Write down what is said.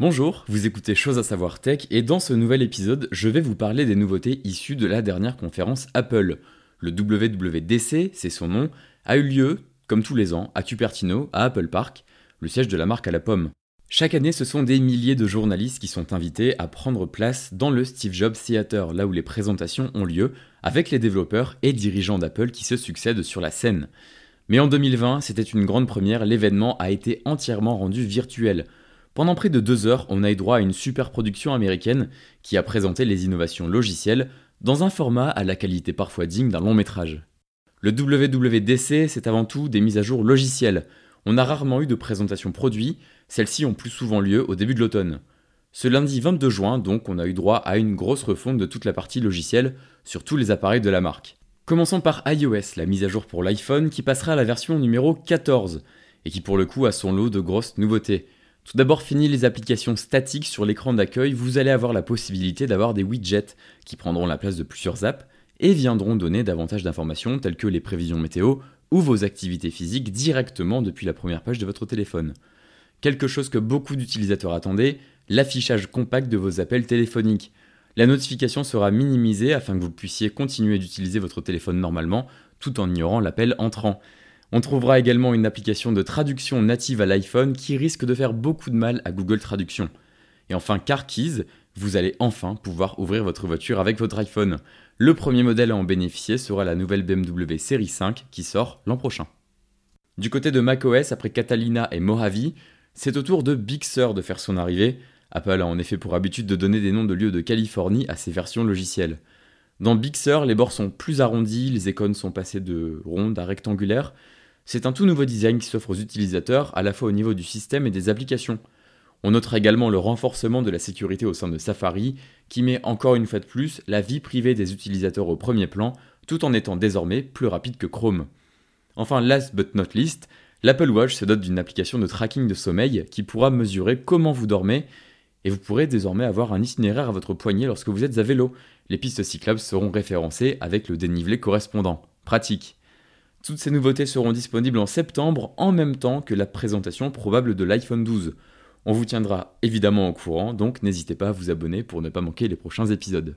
Bonjour, vous écoutez Chose à savoir tech et dans ce nouvel épisode, je vais vous parler des nouveautés issues de la dernière conférence Apple. Le WWDC, c'est son nom, a eu lieu, comme tous les ans, à Cupertino, à Apple Park, le siège de la marque à la pomme. Chaque année, ce sont des milliers de journalistes qui sont invités à prendre place dans le Steve Jobs Theater, là où les présentations ont lieu, avec les développeurs et dirigeants d'Apple qui se succèdent sur la scène. Mais en 2020, c'était une grande première, l'événement a été entièrement rendu virtuel. Pendant près de deux heures, on a eu droit à une super production américaine qui a présenté les innovations logicielles dans un format à la qualité parfois digne d'un long métrage. Le WWDC, c'est avant tout des mises à jour logicielles. On a rarement eu de présentation produit, celles-ci ont plus souvent lieu au début de l'automne. Ce lundi 22 juin, donc, on a eu droit à une grosse refonte de toute la partie logicielle sur tous les appareils de la marque. Commençons par iOS, la mise à jour pour l'iPhone qui passera à la version numéro 14 et qui pour le coup a son lot de grosses nouveautés. Tout d'abord, fini les applications statiques sur l'écran d'accueil, vous allez avoir la possibilité d'avoir des widgets qui prendront la place de plusieurs apps et viendront donner davantage d'informations telles que les prévisions météo ou vos activités physiques directement depuis la première page de votre téléphone. Quelque chose que beaucoup d'utilisateurs attendaient, l'affichage compact de vos appels téléphoniques. La notification sera minimisée afin que vous puissiez continuer d'utiliser votre téléphone normalement tout en ignorant l'appel entrant. On trouvera également une application de traduction native à l'iPhone qui risque de faire beaucoup de mal à Google Traduction. Et enfin Car Keys, vous allez enfin pouvoir ouvrir votre voiture avec votre iPhone. Le premier modèle à en bénéficier sera la nouvelle BMW Série 5 qui sort l'an prochain. Du côté de macOS, après Catalina et Mojave, c'est au tour de Big Sur de faire son arrivée. Apple a en effet pour habitude de donner des noms de lieux de Californie à ses versions logicielles. Dans Big Sur, les bords sont plus arrondis, les icônes sont passées de rondes à rectangulaires, c'est un tout nouveau design qui s'offre aux utilisateurs à la fois au niveau du système et des applications. On notera également le renforcement de la sécurité au sein de Safari, qui met encore une fois de plus la vie privée des utilisateurs au premier plan, tout en étant désormais plus rapide que Chrome. Enfin, last but not least, l'Apple Watch se dote d'une application de tracking de sommeil qui pourra mesurer comment vous dormez, et vous pourrez désormais avoir un itinéraire à votre poignet lorsque vous êtes à vélo. Les pistes cyclables seront référencées avec le dénivelé correspondant. Pratique. Toutes ces nouveautés seront disponibles en septembre en même temps que la présentation probable de l'iPhone 12. On vous tiendra évidemment au courant, donc n'hésitez pas à vous abonner pour ne pas manquer les prochains épisodes.